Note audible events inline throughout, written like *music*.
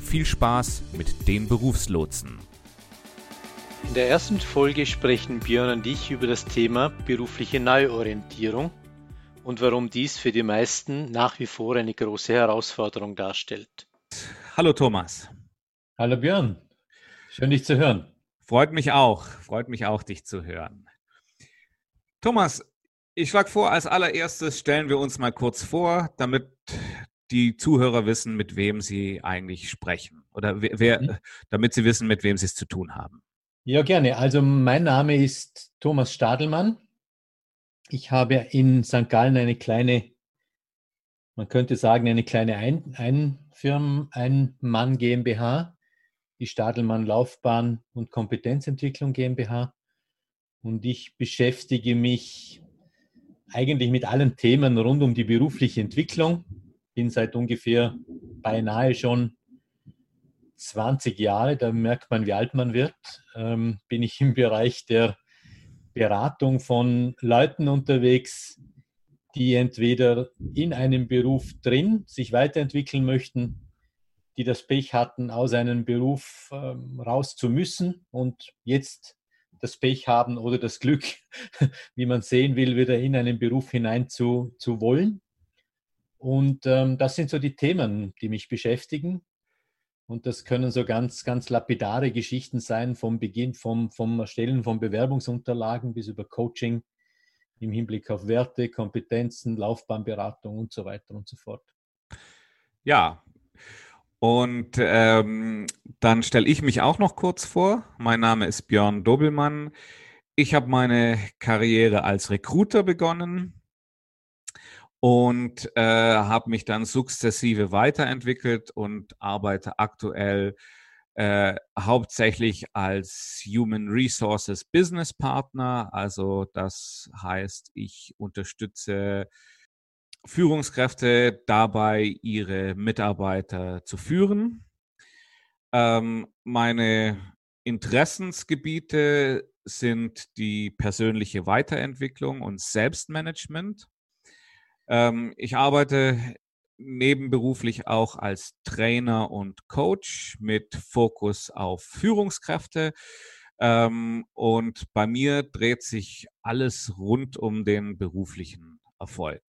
viel Spaß mit den Berufslotsen. In der ersten Folge sprechen Björn und ich über das Thema berufliche Neuorientierung und warum dies für die meisten nach wie vor eine große Herausforderung darstellt. Hallo Thomas. Hallo Björn. Schön dich zu hören. Freut mich auch. Freut mich auch, dich zu hören. Thomas, ich schlage vor, als allererstes stellen wir uns mal kurz vor, damit die Zuhörer wissen, mit wem sie eigentlich sprechen oder wer, mhm. damit sie wissen, mit wem sie es zu tun haben. Ja, gerne. Also mein Name ist Thomas Stadelmann. Ich habe in St. Gallen eine kleine, man könnte sagen, eine kleine Ein Einfirmen, Ein-Mann GmbH, die Stadelmann Laufbahn und Kompetenzentwicklung GmbH. Und ich beschäftige mich eigentlich mit allen Themen rund um die berufliche Entwicklung. Bin seit ungefähr beinahe schon 20 Jahre, da merkt man, wie alt man wird, ähm, bin ich im Bereich der Beratung von Leuten unterwegs, die entweder in einem Beruf drin sich weiterentwickeln möchten, die das Pech hatten, aus einem Beruf ähm, raus zu müssen und jetzt das Pech haben oder das Glück, *laughs* wie man sehen will, wieder in einen Beruf hinein zu, zu wollen. Und ähm, das sind so die Themen, die mich beschäftigen. Und das können so ganz, ganz lapidare Geschichten sein, vom Beginn, vom, vom Erstellen von Bewerbungsunterlagen bis über Coaching im Hinblick auf Werte, Kompetenzen, Laufbahnberatung und so weiter und so fort. Ja, und ähm, dann stelle ich mich auch noch kurz vor. Mein Name ist Björn Dobelmann. Ich habe meine Karriere als Recruiter begonnen und äh, habe mich dann sukzessive weiterentwickelt und arbeite aktuell äh, hauptsächlich als Human Resources Business Partner. Also das heißt, ich unterstütze Führungskräfte dabei, ihre Mitarbeiter zu führen. Ähm, meine Interessensgebiete sind die persönliche Weiterentwicklung und Selbstmanagement. Ähm, ich arbeite nebenberuflich auch als Trainer und Coach mit Fokus auf Führungskräfte. Ähm, und bei mir dreht sich alles rund um den beruflichen Erfolg.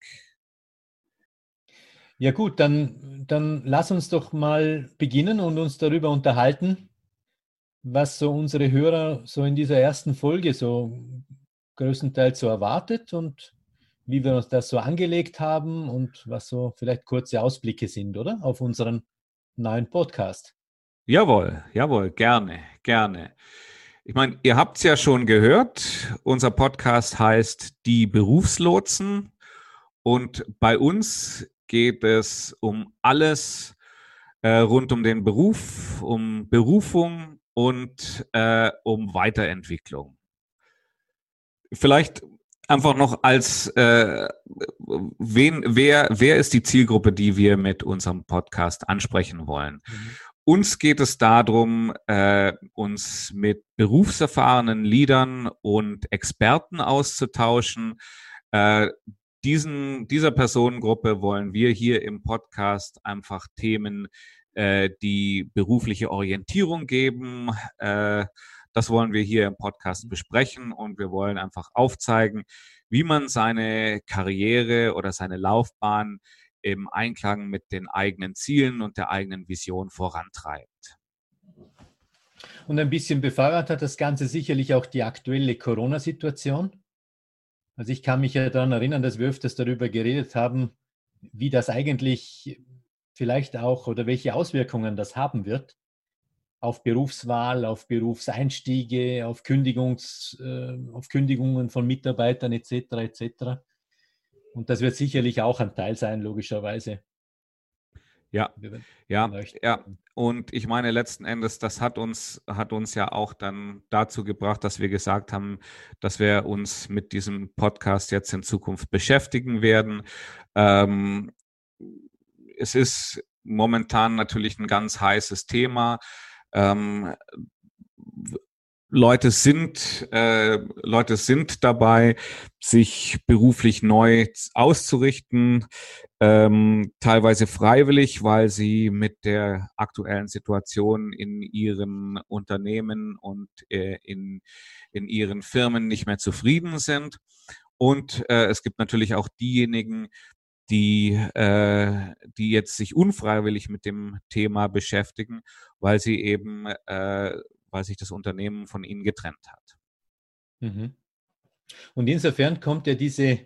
Ja gut, dann, dann lass uns doch mal beginnen und uns darüber unterhalten, was so unsere Hörer so in dieser ersten Folge so größtenteils so erwartet und wie wir uns das so angelegt haben und was so vielleicht kurze Ausblicke sind, oder? Auf unseren neuen Podcast. Jawohl, jawohl, gerne, gerne. Ich meine, ihr habt es ja schon gehört, unser Podcast heißt Die Berufslotsen und bei uns geht es um alles äh, rund um den Beruf, um Berufung und äh, um Weiterentwicklung. Vielleicht einfach noch als äh, wen, wer, wer ist die Zielgruppe, die wir mit unserem Podcast ansprechen wollen? Mhm. Uns geht es darum, äh, uns mit berufserfahrenen Leadern und Experten auszutauschen, äh, diesen, dieser Personengruppe wollen wir hier im Podcast einfach Themen, äh, die berufliche Orientierung geben. Äh, das wollen wir hier im Podcast besprechen und wir wollen einfach aufzeigen, wie man seine Karriere oder seine Laufbahn im Einklang mit den eigenen Zielen und der eigenen Vision vorantreibt. Und ein bisschen befeuert hat das Ganze sicherlich auch die aktuelle Corona-Situation. Also ich kann mich ja daran erinnern, dass wir öfters darüber geredet haben, wie das eigentlich vielleicht auch oder welche Auswirkungen das haben wird auf Berufswahl, auf Berufseinstiege, auf, Kündigungs, äh, auf Kündigungen von Mitarbeitern etc. etc. Und das wird sicherlich auch ein Teil sein, logischerweise. Ja, ja, ja. Und ich meine, letzten Endes, das hat uns, hat uns ja auch dann dazu gebracht, dass wir gesagt haben, dass wir uns mit diesem Podcast jetzt in Zukunft beschäftigen werden. Ähm, es ist momentan natürlich ein ganz heißes Thema. Ähm, Leute sind, äh, Leute sind dabei, sich beruflich neu auszurichten, ähm, teilweise freiwillig, weil sie mit der aktuellen Situation in ihren Unternehmen und äh, in, in ihren Firmen nicht mehr zufrieden sind. Und äh, es gibt natürlich auch diejenigen, die, äh, die jetzt sich unfreiwillig mit dem Thema beschäftigen, weil sie eben äh, weil sich das Unternehmen von ihnen getrennt hat. Mhm. Und insofern kommt ja diese,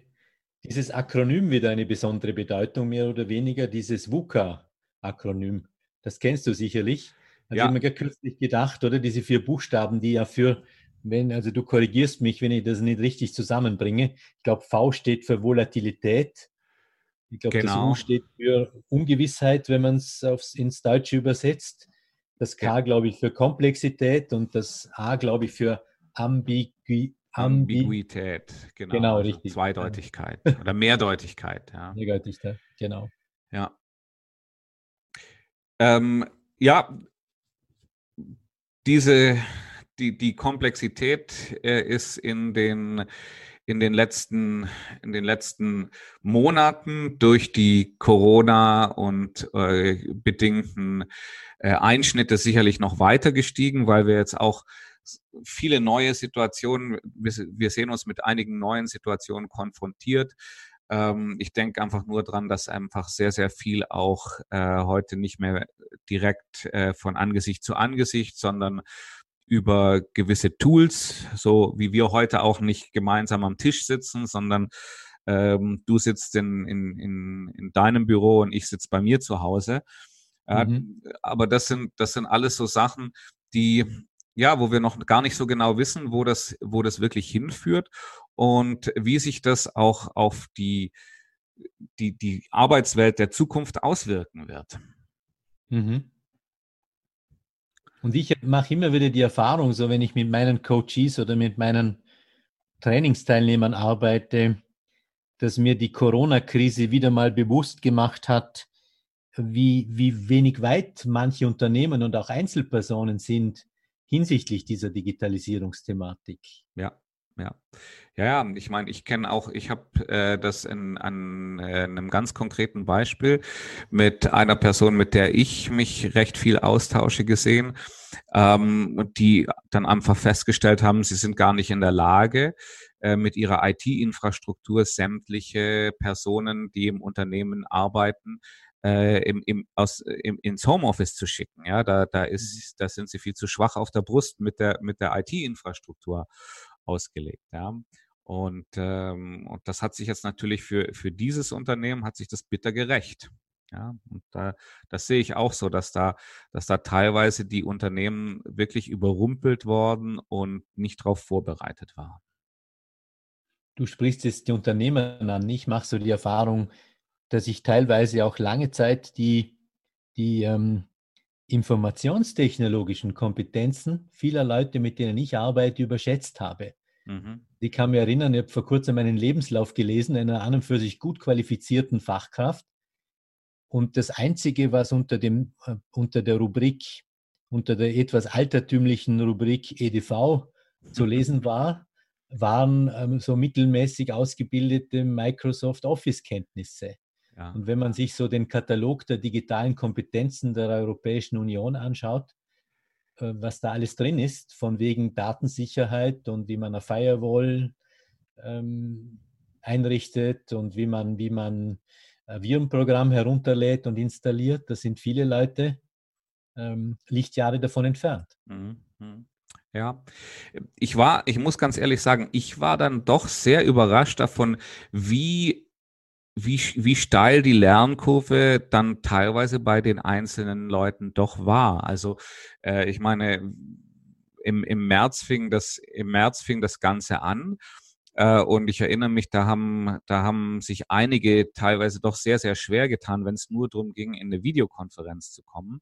dieses Akronym wieder eine besondere Bedeutung, mehr oder weniger, dieses VUCA-Akronym. Das kennst du sicherlich. Also ja. ich mir kürzlich gedacht, oder diese vier Buchstaben, die ja für, wenn, also du korrigierst mich, wenn ich das nicht richtig zusammenbringe. Ich glaube, V steht für Volatilität. Ich glaube, genau. das U genau. steht für Ungewissheit, wenn man es ins Deutsche übersetzt. Das K, glaube ich, für Komplexität und das A, glaube ich, für Ambigui Ambiguität. Genau, genau also richtig. Zweideutigkeit oder Mehrdeutigkeit. Ja. Mehrdeutigkeit, genau. Ja. Ähm, ja, diese, die, die Komplexität äh, ist in den in den letzten, in den letzten Monaten durch die Corona und äh, bedingten äh, Einschnitte sicherlich noch weiter gestiegen, weil wir jetzt auch viele neue Situationen, wir, wir sehen uns mit einigen neuen Situationen konfrontiert. Ähm, ich denke einfach nur dran, dass einfach sehr, sehr viel auch äh, heute nicht mehr direkt äh, von Angesicht zu Angesicht, sondern über gewisse Tools, so wie wir heute auch nicht gemeinsam am Tisch sitzen, sondern ähm, du sitzt in, in, in, in deinem Büro und ich sitze bei mir zu Hause. Mhm. aber das sind, das sind alles so Sachen, die, ja, wo wir noch gar nicht so genau wissen, wo das, wo das wirklich hinführt und wie sich das auch auf die, die, die Arbeitswelt der Zukunft auswirken wird. Mhm. Und ich mache immer wieder die Erfahrung, so wenn ich mit meinen Coaches oder mit meinen Trainingsteilnehmern arbeite, dass mir die Corona-Krise wieder mal bewusst gemacht hat, wie, wie wenig weit manche Unternehmen und auch Einzelpersonen sind hinsichtlich dieser Digitalisierungsthematik. Ja, ja. Ja, ja, ich meine, ich kenne auch, ich habe äh, das in, an äh, einem ganz konkreten Beispiel mit einer Person, mit der ich mich recht viel austausche gesehen, ähm, die dann einfach festgestellt haben, sie sind gar nicht in der Lage, äh, mit ihrer IT-Infrastruktur sämtliche Personen, die im Unternehmen arbeiten, äh, im, im, aus, im, ins Homeoffice zu schicken. Ja, da, da ist, mhm. da sind sie viel zu schwach auf der Brust mit der, mit der IT-Infrastruktur ausgelegt. Ja. Und, ähm, und das hat sich jetzt natürlich für, für dieses Unternehmen hat sich das bitter gerecht. Ja, und da, das sehe ich auch so, dass da, dass da teilweise die Unternehmen wirklich überrumpelt worden und nicht darauf vorbereitet waren. Du sprichst jetzt die Unternehmer an. Ich mache so die Erfahrung, dass ich teilweise auch lange Zeit die, die ähm, informationstechnologischen Kompetenzen vieler Leute, mit denen ich arbeite, überschätzt habe. Mhm. Ich kann mich erinnern, ich habe vor kurzem meinen Lebenslauf gelesen, einer an und für sich gut qualifizierten Fachkraft. Und das Einzige, was unter, dem, äh, unter der Rubrik, unter der etwas altertümlichen Rubrik EDV zu *laughs* lesen war, waren ähm, so mittelmäßig ausgebildete Microsoft Office-Kenntnisse. Ja. Und wenn man sich so den Katalog der digitalen Kompetenzen der Europäischen Union anschaut, was da alles drin ist, von wegen Datensicherheit und wie man eine Firewall ähm, einrichtet und wie man, wie man ein Virenprogramm herunterlädt und installiert, da sind viele Leute ähm, Lichtjahre davon entfernt. Mhm. mhm. Ja, ich war, ich muss ganz ehrlich sagen, ich war dann doch sehr überrascht davon, wie wie, wie steil die Lernkurve dann teilweise bei den einzelnen Leuten doch war. Also äh, ich meine, im, im März fing das, im März fing das Ganze an. Äh, und ich erinnere mich, da haben, da haben sich einige teilweise doch sehr, sehr schwer getan, wenn es nur darum ging, in eine Videokonferenz zu kommen.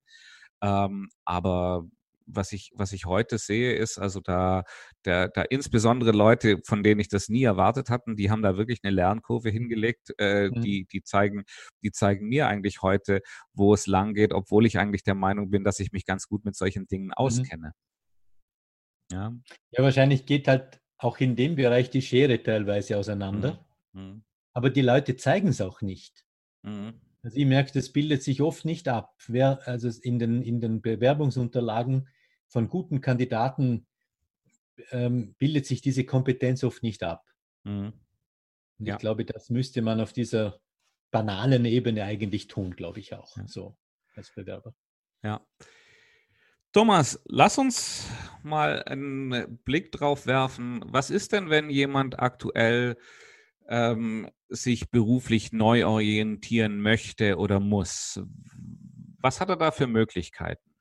Ähm, aber was ich, was ich heute sehe, ist also da, da, da insbesondere Leute, von denen ich das nie erwartet hatten, die haben da wirklich eine Lernkurve hingelegt, äh, mhm. die, die zeigen, die zeigen mir eigentlich heute, wo es lang geht, obwohl ich eigentlich der Meinung bin, dass ich mich ganz gut mit solchen Dingen mhm. auskenne. Mhm. Ja. ja, wahrscheinlich geht halt auch in dem Bereich die Schere teilweise auseinander. Mhm. mhm. Aber die Leute zeigen es auch nicht. Mhm. Also ich merke, das bildet sich oft nicht ab. Wer, also in den, in den Bewerbungsunterlagen von guten Kandidaten ähm, bildet sich diese Kompetenz oft nicht ab. Mhm. Und ja. ich glaube, das müsste man auf dieser banalen Ebene eigentlich tun, glaube ich auch, ja. so als Bewerber. Ja. Thomas, lass uns mal einen Blick drauf werfen. Was ist denn, wenn jemand aktuell ähm, sich beruflich neu orientieren möchte oder muss. Was hat er da für Möglichkeiten?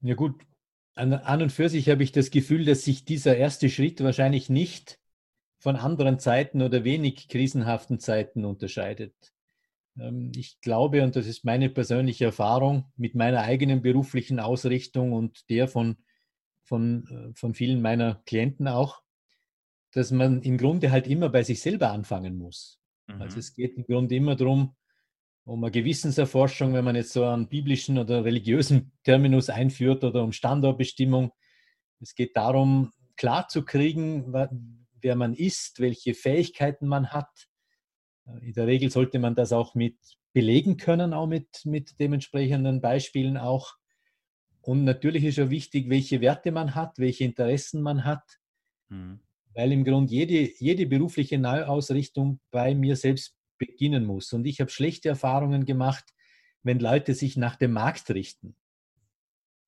Ja gut, an, an und für sich habe ich das Gefühl, dass sich dieser erste Schritt wahrscheinlich nicht von anderen Zeiten oder wenig krisenhaften Zeiten unterscheidet. Ähm, ich glaube, und das ist meine persönliche Erfahrung mit meiner eigenen beruflichen Ausrichtung und der von, von, äh, von vielen meiner Klienten auch, dass man im Grunde halt immer bei sich selber anfangen muss. Also mhm. Also es geht im Grunde immer darum, um eine Gewissenserforschung, wenn man jetzt so einen biblischen oder religiösen Terminus einführt oder um Standortbestimmung. Es geht darum, klarzukriegen, wer man ist, welche Fähigkeiten man hat. In der Regel sollte man das auch mit belegen können, auch mit, mit dementsprechenden Beispielen auch. Und natürlich ist ja wichtig, welche Werte man hat, welche Interessen man hat. Mhm weil im Grunde jede, jede berufliche Neuausrichtung bei mir selbst beginnen muss. Und ich habe schlechte Erfahrungen gemacht, wenn Leute sich nach dem Markt richten.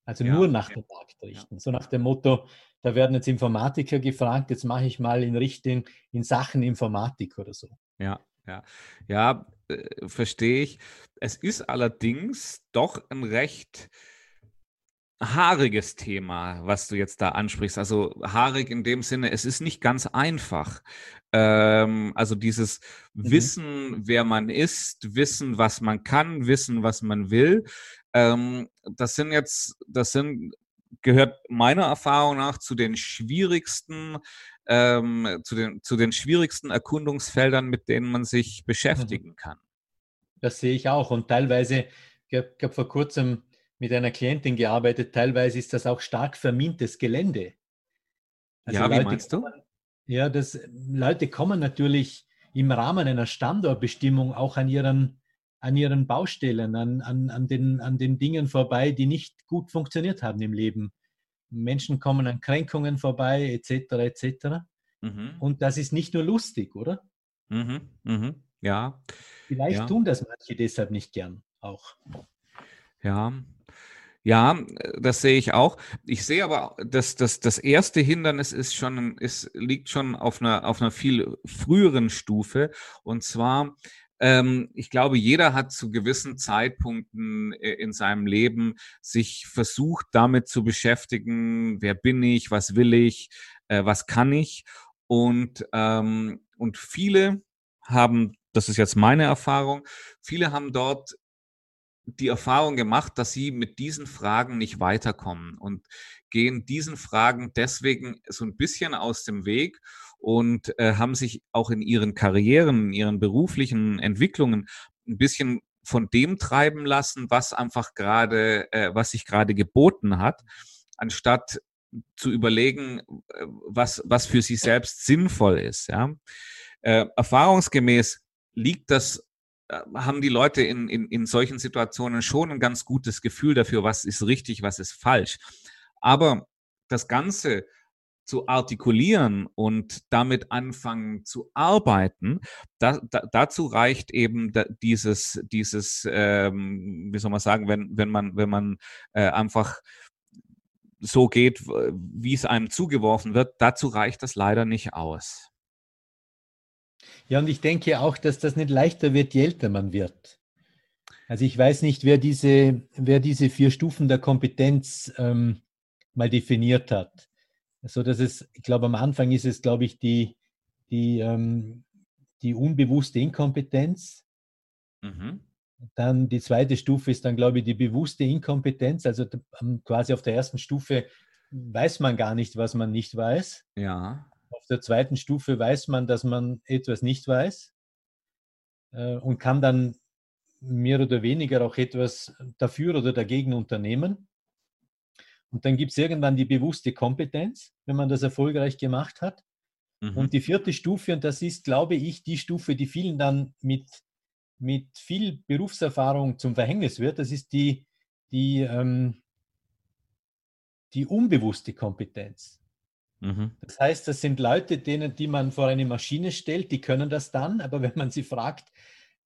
Also ja, nur nach okay. dem Markt richten. Ja. So nach dem Motto, da werden jetzt Informatiker gefragt, jetzt mache ich mal in Richtung, in Sachen Informatik oder so. Ja, ja. Ja, äh, verstehe ich. Es ist allerdings doch ein recht haariges Thema, was du jetzt da ansprichst. Also haarig in dem Sinne, es ist nicht ganz einfach. Ähm, also dieses mhm. Wissen, wer man ist, wissen, was man kann, wissen, was man will. Ähm, das sind jetzt, das sind, gehört meiner Erfahrung nach zu den schwierigsten, ähm, zu den, zu den schwierigsten Erkundungsfeldern, mit denen man sich mhm. beschäftigen kann. Das sehe ich auch. Und teilweise, ich habe vor kurzem mit einer Klientin gearbeitet. Teilweise ist das auch stark vermintes Gelände. Also ja, Leute, wie meinst du? Ja, das, Leute kommen natürlich im Rahmen einer Standortbestimmung auch an ihren, an ihren Baustellen, an, an, an, den, an den Dingen vorbei, die nicht gut funktioniert haben im Leben. Menschen kommen an Kränkungen vorbei, etc., etc. Mhm. Und das ist nicht nur lustig, oder? Mhm. Mhm. Ja. Vielleicht ja. tun das manche deshalb nicht gern auch. Ja, ja, das sehe ich auch. Ich sehe aber, dass das, das erste Hindernis ist schon, ist, liegt schon auf einer, auf einer viel früheren Stufe. Und zwar, ähm, ich glaube, jeder hat zu gewissen Zeitpunkten äh, in seinem Leben sich versucht, damit zu beschäftigen, wer bin ich, was will ich, äh, was kann ich. Und, ähm, und viele haben, das ist jetzt meine Erfahrung, viele haben dort die Erfahrung gemacht, dass sie mit diesen Fragen nicht weiterkommen und gehen diesen Fragen deswegen so ein bisschen aus dem Weg und äh, haben sich auch in ihren Karrieren, in ihren beruflichen Entwicklungen ein bisschen von dem treiben lassen, was einfach gerade, äh, was sich gerade geboten hat, anstatt zu überlegen, äh, was, was für sie selbst sinnvoll ist. Ja? Äh, erfahrungsgemäß liegt das haben die Leute in, in, in solchen Situationen schon ein ganz gutes Gefühl dafür, was ist richtig, was ist falsch. Aber das Ganze zu artikulieren und damit anfangen zu arbeiten, da, da, dazu reicht eben da, dieses, dieses ähm, wie soll man sagen, wenn, wenn man, wenn man äh, einfach so geht, wie es einem zugeworfen wird, dazu reicht das leider nicht aus. Ja, und ich denke auch, dass das nicht leichter wird, je älter man wird. Also ich weiß nicht, wer diese, wer diese vier Stufen der Kompetenz ähm, mal definiert hat. So dass es, ich glaube, am Anfang ist es, glaube ich, die, die, ähm, die unbewusste Inkompetenz. Mhm. Dann die zweite Stufe ist dann, glaube ich, die bewusste Inkompetenz. Also quasi auf der ersten Stufe weiß man gar nicht, was man nicht weiß. Ja. Auf der zweiten Stufe weiß man, dass man etwas nicht weiß äh, und kann dann mehr oder weniger auch etwas dafür oder dagegen unternehmen. Und dann gibt es irgendwann die bewusste Kompetenz, wenn man das erfolgreich gemacht hat. Mhm. Und die vierte Stufe, und das ist, glaube ich, die Stufe, die vielen dann mit, mit viel Berufserfahrung zum Verhängnis wird, das ist die, die, ähm, die unbewusste Kompetenz. Mhm. Das heißt, das sind Leute, denen, die man vor eine Maschine stellt, die können das dann, aber wenn man sie fragt,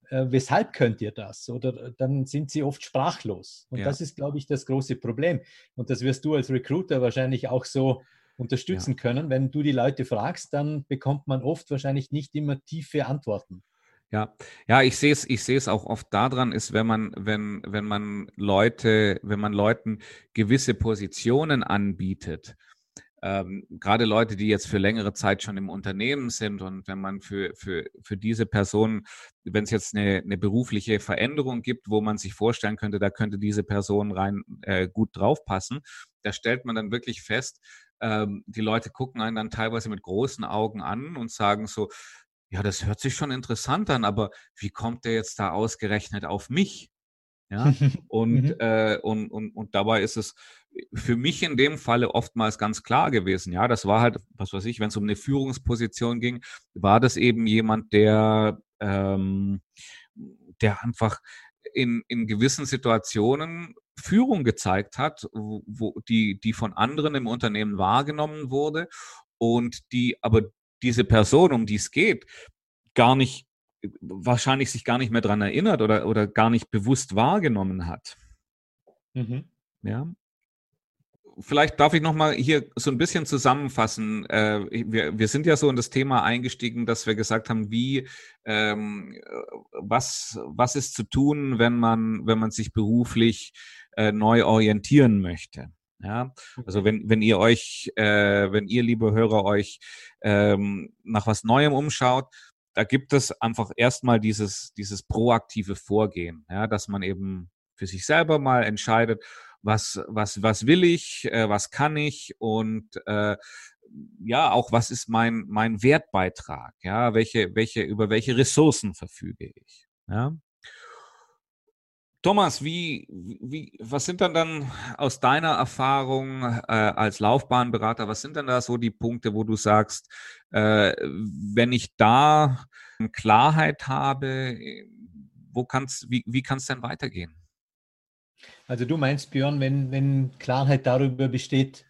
äh, weshalb könnt ihr das? Oder dann sind sie oft sprachlos. Und ja. das ist, glaube ich, das große Problem. Und das wirst du als Recruiter wahrscheinlich auch so unterstützen ja. können. Wenn du die Leute fragst, dann bekommt man oft wahrscheinlich nicht immer tiefe Antworten. Ja, ja, ich sehe es, ich sehe es auch oft daran, ist, wenn man, wenn, wenn man Leute, wenn man Leuten gewisse Positionen anbietet, ähm, gerade Leute, die jetzt für längere Zeit schon im Unternehmen sind und wenn man für, für, für diese Personen, wenn es jetzt eine, eine berufliche Veränderung gibt, wo man sich vorstellen könnte, da könnte diese Person rein äh, gut draufpassen, da stellt man dann wirklich fest, ähm, die Leute gucken einen dann teilweise mit großen Augen an und sagen so, ja, das hört sich schon interessant an, aber wie kommt der jetzt da ausgerechnet auf mich? Ja, *laughs* und, mhm. äh, und, und, und dabei ist es für mich in dem Falle oftmals ganz klar gewesen. Ja, das war halt, was weiß ich, wenn es um eine Führungsposition ging, war das eben jemand, der, ähm, der einfach in, in gewissen Situationen Führung gezeigt hat, wo, wo die, die von anderen im Unternehmen wahrgenommen wurde und die aber diese Person, um die es geht, gar nicht wahrscheinlich sich gar nicht mehr daran erinnert oder, oder gar nicht bewusst wahrgenommen hat. Mhm. Ja. Vielleicht darf ich nochmal hier so ein bisschen zusammenfassen. Äh, wir, wir sind ja so in das Thema eingestiegen, dass wir gesagt haben, wie, ähm, was, was ist zu tun, wenn man, wenn man sich beruflich äh, neu orientieren möchte. Ja, also wenn, wenn ihr euch, äh, wenn ihr, liebe Hörer, euch ähm, nach was Neuem umschaut, da gibt es einfach erstmal dieses, dieses proaktive Vorgehen, ja, dass man eben für sich selber mal entscheidet, was, was, was will ich, äh, was kann ich und äh, ja, auch was ist mein, mein Wertbeitrag, ja, welche, welche, über welche Ressourcen verfüge ich, ja. Thomas, wie, wie, was sind dann dann aus deiner Erfahrung äh, als Laufbahnberater, was sind denn da so die Punkte, wo du sagst, äh, wenn ich da Klarheit habe, wo kann's, wie, wie kann es denn weitergehen? Also du meinst, Björn, wenn, wenn Klarheit darüber besteht,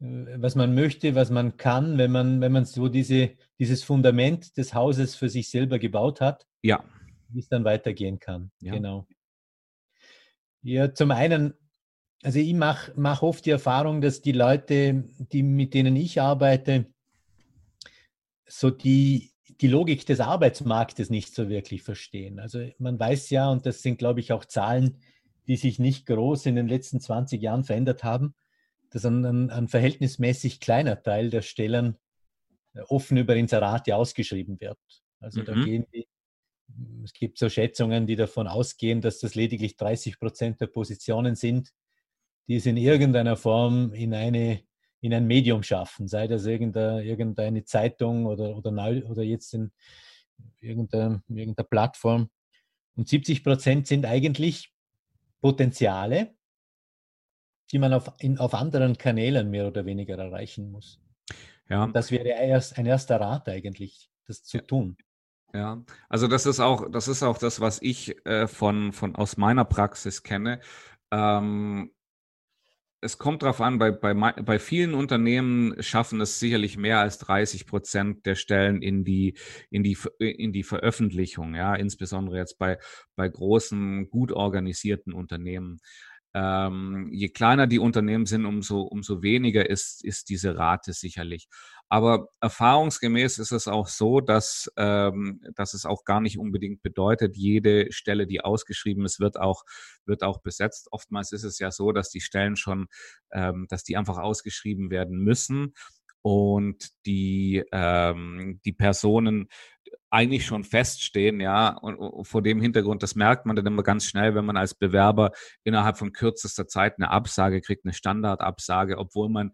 äh, was man möchte, was man kann, wenn man, wenn man so diese, dieses Fundament des Hauses für sich selber gebaut hat, ja. wie es dann weitergehen kann. Ja. Genau. Ja, zum einen, also ich mache mach oft die Erfahrung, dass die Leute, die, mit denen ich arbeite, so die, die Logik des Arbeitsmarktes nicht so wirklich verstehen. Also man weiß ja, und das sind, glaube ich, auch Zahlen, die sich nicht groß in den letzten 20 Jahren verändert haben, dass ein, ein, ein verhältnismäßig kleiner Teil der Stellen äh, offen über Inserate ausgeschrieben wird. Also mhm. da gehen die es gibt so Schätzungen, die davon ausgehen, dass das lediglich 30 Prozent der Positionen sind, die es in irgendeiner Form in, eine, in ein Medium schaffen, sei das irgendeine, irgendeine Zeitung oder, oder, oder jetzt in irgendeiner, irgendeiner Plattform. Und 70 Prozent sind eigentlich Potenziale, die man auf, in, auf anderen Kanälen mehr oder weniger erreichen muss. Ja. Und das wäre erst ein erster Rat eigentlich, das zu tun. Ja, also das ist auch, das ist auch das, was ich äh, von, von aus meiner Praxis kenne. Ähm, es kommt darauf an, bei, bei, bei vielen Unternehmen schaffen es sicherlich mehr als 30 Prozent der Stellen in die, in die, in die Veröffentlichung, ja, insbesondere jetzt bei, bei großen, gut organisierten Unternehmen. Ähm, je kleiner die Unternehmen sind, umso, umso weniger ist, ist diese Rate sicherlich. Aber erfahrungsgemäß ist es auch so, dass, ähm, dass es auch gar nicht unbedingt bedeutet, jede Stelle, die ausgeschrieben ist, wird auch, wird auch besetzt. Oftmals ist es ja so, dass die Stellen schon, ähm, dass die einfach ausgeschrieben werden müssen und die, ähm, die Personen eigentlich schon feststehen, ja, und, vor dem Hintergrund, das merkt man dann immer ganz schnell, wenn man als Bewerber innerhalb von kürzester Zeit eine Absage kriegt, eine Standardabsage, obwohl man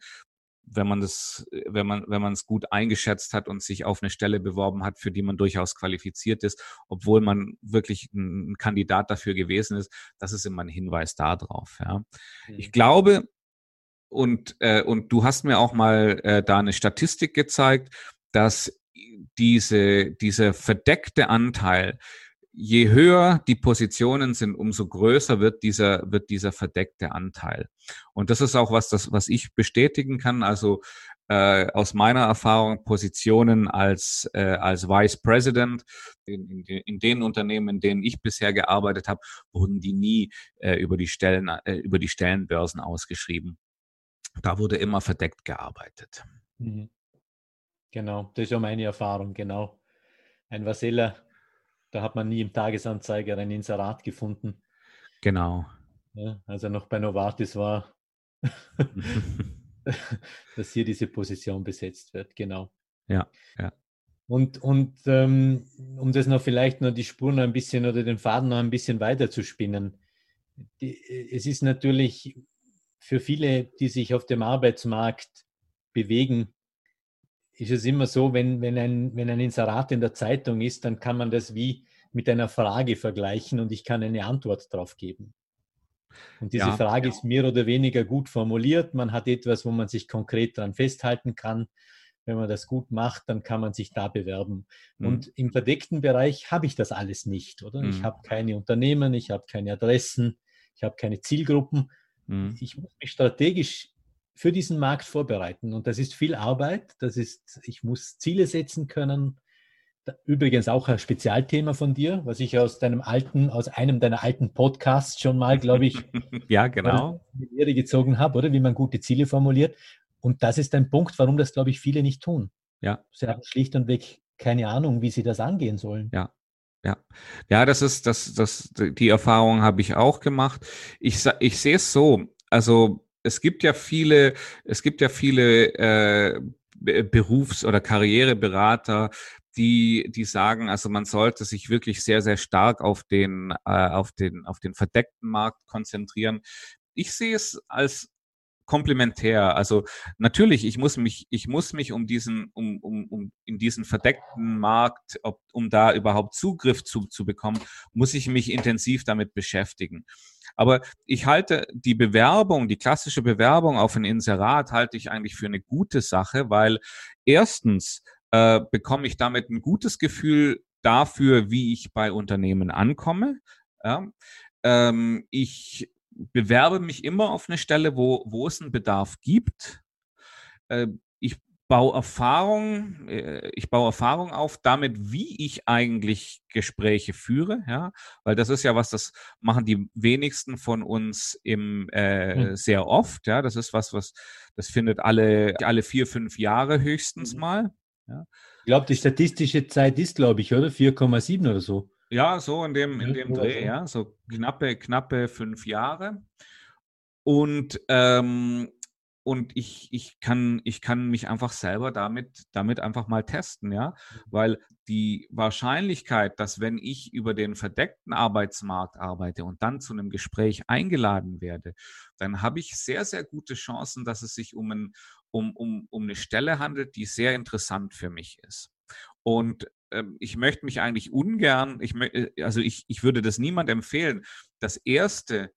wenn man das, wenn man, wenn man es gut eingeschätzt hat und sich auf eine Stelle beworben hat, für die man durchaus qualifiziert ist, obwohl man wirklich ein, Kandidat dafür gewesen ist, das ist immer ein Hinweis darauf. Ja. Mhm. Ich glaube, und, äh, und du hast mir auch mal äh, da eine Statistik gezeigt, dass diese, dieser verdeckte Anteil, je höher die Positionen sind, umso größer wird dieser, wird dieser verdeckte Anteil. Und das ist auch was, das, was ich bestätigen kann. Also äh, aus meiner Erfahrung Positionen als, äh, als Vice President in, in, in, den Unternehmen, in denen ich bisher gearbeitet habe, wurden die nie äh, über die Stellen, äh, über die Stellenbörsen ausgeschrieben. Da wurde immer verdeckt gearbeitet. Mhm. Genau, das ist ja meine Erfahrung, genau. Ein Vaseller, da hat man nie im Tagesanzeiger ein Inserat gefunden. Genau. Ja, als er noch bei Novartis war, *laughs* *laughs* dass hier diese Position besetzt wird, genau. Ja, ja. Und, und ähm, um das noch vielleicht noch die Spuren ein bisschen oder den Faden noch ein bisschen weiter zu spinnen. Die, es ist natürlich für viele, die sich auf dem Arbeitsmarkt bewegen, ist es immer so, wenn, wenn, ein, wenn ein Inserat in der Zeitung ist, dann kann man das wie mit einer Frage vergleichen und ich kann eine Antwort darauf geben. Und diese ja, Frage ja. ist mehr oder weniger gut formuliert. Man hat etwas, wo man sich konkret daran festhalten kann. Wenn man das gut macht, dann kann man sich da bewerben. Mhm. Und im verdeckten Bereich habe ich das alles nicht, oder? Mhm. Ich habe keine Unternehmen, ich habe keine Adressen, ich habe keine Zielgruppen. Mhm. Ich muss mich strategisch für diesen Markt vorbereiten. Und das ist viel Arbeit. Das ist, ich muss Ziele setzen können. Übrigens auch ein Spezialthema von dir, was ich aus deinem alten, aus einem deiner alten Podcasts schon mal, glaube ich, *laughs* ja, genau. in die Lehre gezogen habe, oder? Wie man gute Ziele formuliert. Und das ist ein Punkt, warum das, glaube ich, viele nicht tun. Ja. Sie haben schlicht und weg keine Ahnung, wie sie das angehen sollen. Ja. Ja, ja, das ist, das, das, die Erfahrung habe ich auch gemacht. Ich, ich sehe es so. Also es gibt ja viele, es gibt ja viele äh, Berufs- oder Karriereberater, die, die sagen, also man sollte sich wirklich sehr, sehr stark auf den, äh, auf den, auf den verdeckten Markt konzentrieren. Ich sehe es als komplementär. Also natürlich, ich muss mich, ich muss mich um diesen, um, um, um in diesen verdeckten Markt, ob, um da überhaupt Zugriff zu, zu bekommen, muss ich mich intensiv damit beschäftigen. Aber ich halte die Bewerbung, die klassische Bewerbung auf ein Inserat halte ich eigentlich für eine gute Sache, weil erstens äh, bekomme ich damit ein gutes Gefühl dafür, wie ich bei Unternehmen ankomme. Ja. Ähm, ich bewerbe mich immer auf eine Stelle, wo, wo es einen Bedarf gibt. Äh, baue Erfahrung, äh, ich baue Erfahrung auf damit, wie ich eigentlich Gespräche führe, ja, weil das ist ja was, das machen die wenigsten von uns im äh, mhm. sehr oft, ja, das ist was, was das findet alle alle vier fünf Jahre höchstens mhm. mal. Ja. Ich glaube, die statistische Zeit ist, glaube ich, oder 4,7 oder so. Ja, so in dem, in dem Dreh, ja, so knappe, knappe fünf Jahre. Und, ähm, und ich, ich, kann, ich kann mich einfach selber damit, damit einfach mal testen, ja, mhm. weil die Wahrscheinlichkeit, dass wenn ich über den verdeckten Arbeitsmarkt arbeite und dann zu einem Gespräch eingeladen werde, dann habe ich sehr, sehr gute Chancen, dass es sich um, ein, um, um, um eine Stelle handelt, die sehr interessant für mich ist. Und ähm, ich möchte mich eigentlich ungern, ich, äh, also ich, ich würde das niemand empfehlen, das erste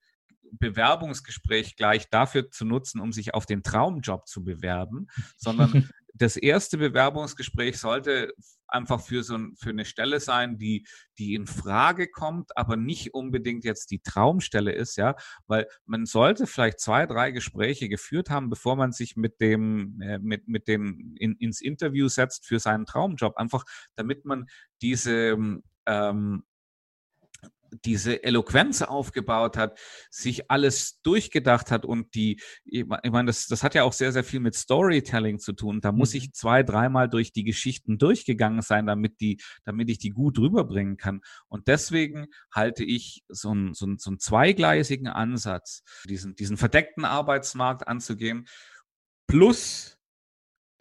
Bewerbungsgespräch gleich dafür zu nutzen, um sich auf den Traumjob zu bewerben, sondern *laughs* das erste Bewerbungsgespräch sollte einfach für so ein, für eine Stelle sein, die, die in Frage kommt, aber nicht unbedingt jetzt die Traumstelle ist, ja, weil man sollte vielleicht zwei, drei Gespräche geführt haben, bevor man sich mit dem, äh, mit, mit dem in, ins Interview setzt für seinen Traumjob, einfach damit man diese, ähm, diese Eloquenz aufgebaut hat, sich alles durchgedacht hat und die, ich meine, das, das hat ja auch sehr, sehr viel mit Storytelling zu tun. Da muss mhm. ich zwei, dreimal durch die Geschichten durchgegangen sein, damit die, damit ich die gut rüberbringen kann. Und deswegen halte ich so einen, so einen, so einen zweigleisigen Ansatz, diesen, diesen verdeckten Arbeitsmarkt anzugehen, plus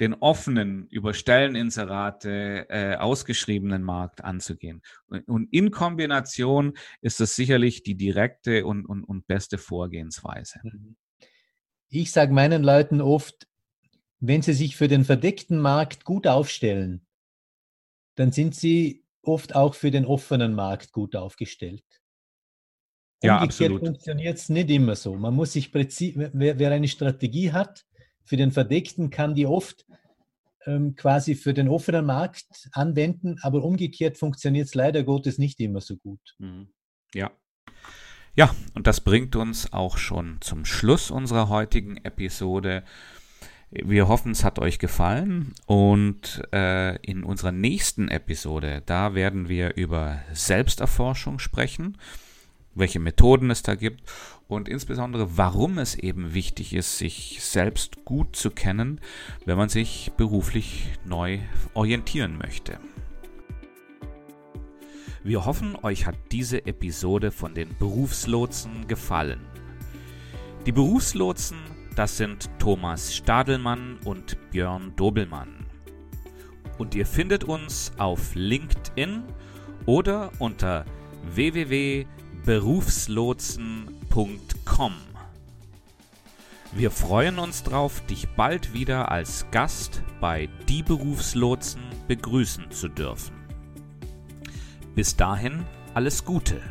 den offenen, über Stelleninserate äh, ausgeschriebenen Markt anzugehen. Und, und, in Kombination ist das sicherlich die direkte und, und, und beste Vorgehensweise. Mhm. Ich sage meinen Leuten oft, wenn sie sich für den verdeckten Markt gut aufstellen, dann sind sie oft auch für den offenen Markt gut aufgestellt. Ja, Umgekehrt funktioniert es nicht immer so. Man muss sich präzise, wer, wer, eine Strategie hat, für den Verdeckten kann die oft ähm, quasi für den offenen Markt anwenden, aber umgekehrt funktioniert es leider Gottes nicht immer so gut. Mhm. Ja. Ja, und das bringt uns auch schon zum Schluss unserer heutigen Episode. Wir hoffen, es hat euch gefallen und äh, in unserer nächsten Episode, da werden wir über Selbsterforschung sprechen welche Methoden es da gibt und insbesondere warum es eben wichtig ist, sich selbst gut zu kennen, wenn man sich beruflich neu orientieren möchte. Wir hoffen, euch hat diese Episode von den Berufslotsen gefallen. Die Berufslotsen, das sind Thomas Stadelmann und Björn Dobelmann. Und ihr findet uns auf LinkedIn oder unter www berufslotsen.com. Wir freuen uns darauf, dich bald wieder als Gast bei Die Berufslotsen begrüßen zu dürfen. Bis dahin alles Gute.